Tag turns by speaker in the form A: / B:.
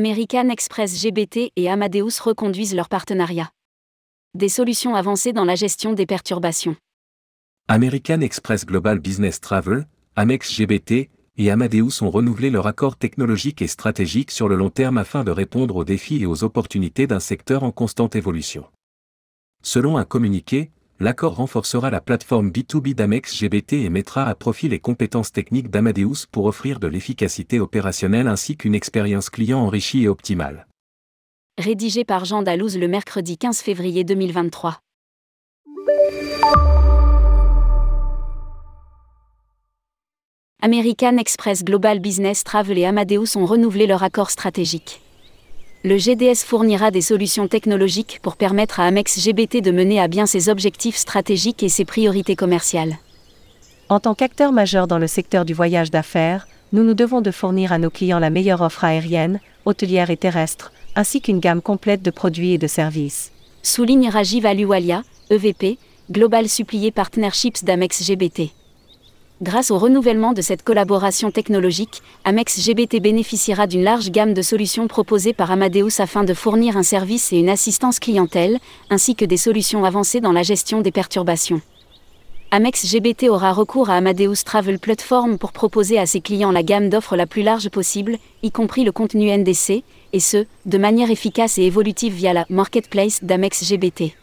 A: American Express GBT et Amadeus reconduisent leur partenariat. Des solutions avancées dans la gestion des perturbations.
B: American Express Global Business Travel, Amex GBT et Amadeus ont renouvelé leur accord technologique et stratégique sur le long terme afin de répondre aux défis et aux opportunités d'un secteur en constante évolution. Selon un communiqué, l'accord renforcera la plateforme B2B d'Amex GBT et mettra à profit les compétences techniques d'Amadeus pour offrir de l'efficacité opérationnelle ainsi qu'une expérience client enrichie et optimale.
A: Rédigé par Jean Dalouse le mercredi 15 février 2023. American Express Global Business Travel et Amadeus ont renouvelé leur accord stratégique le GDS fournira des solutions technologiques pour permettre à Amex GBT de mener à bien ses objectifs stratégiques et ses priorités commerciales.
C: En tant qu'acteur majeur dans le secteur du voyage d'affaires, nous nous devons de fournir à nos clients la meilleure offre aérienne, hôtelière et terrestre, ainsi qu'une gamme complète de produits et de services.
A: Souligne Rajiv Aluwalia, EVP, Global Supplier Partnerships d'Amex GBT. Grâce au renouvellement de cette collaboration technologique, Amex GBT bénéficiera d'une large gamme de solutions proposées par Amadeus afin de fournir un service et une assistance clientèle, ainsi que des solutions avancées dans la gestion des perturbations. Amex GBT aura recours à Amadeus Travel Platform pour proposer à ses clients la gamme d'offres la plus large possible, y compris le contenu NDC, et ce, de manière efficace et évolutive via la marketplace d'Amex GBT.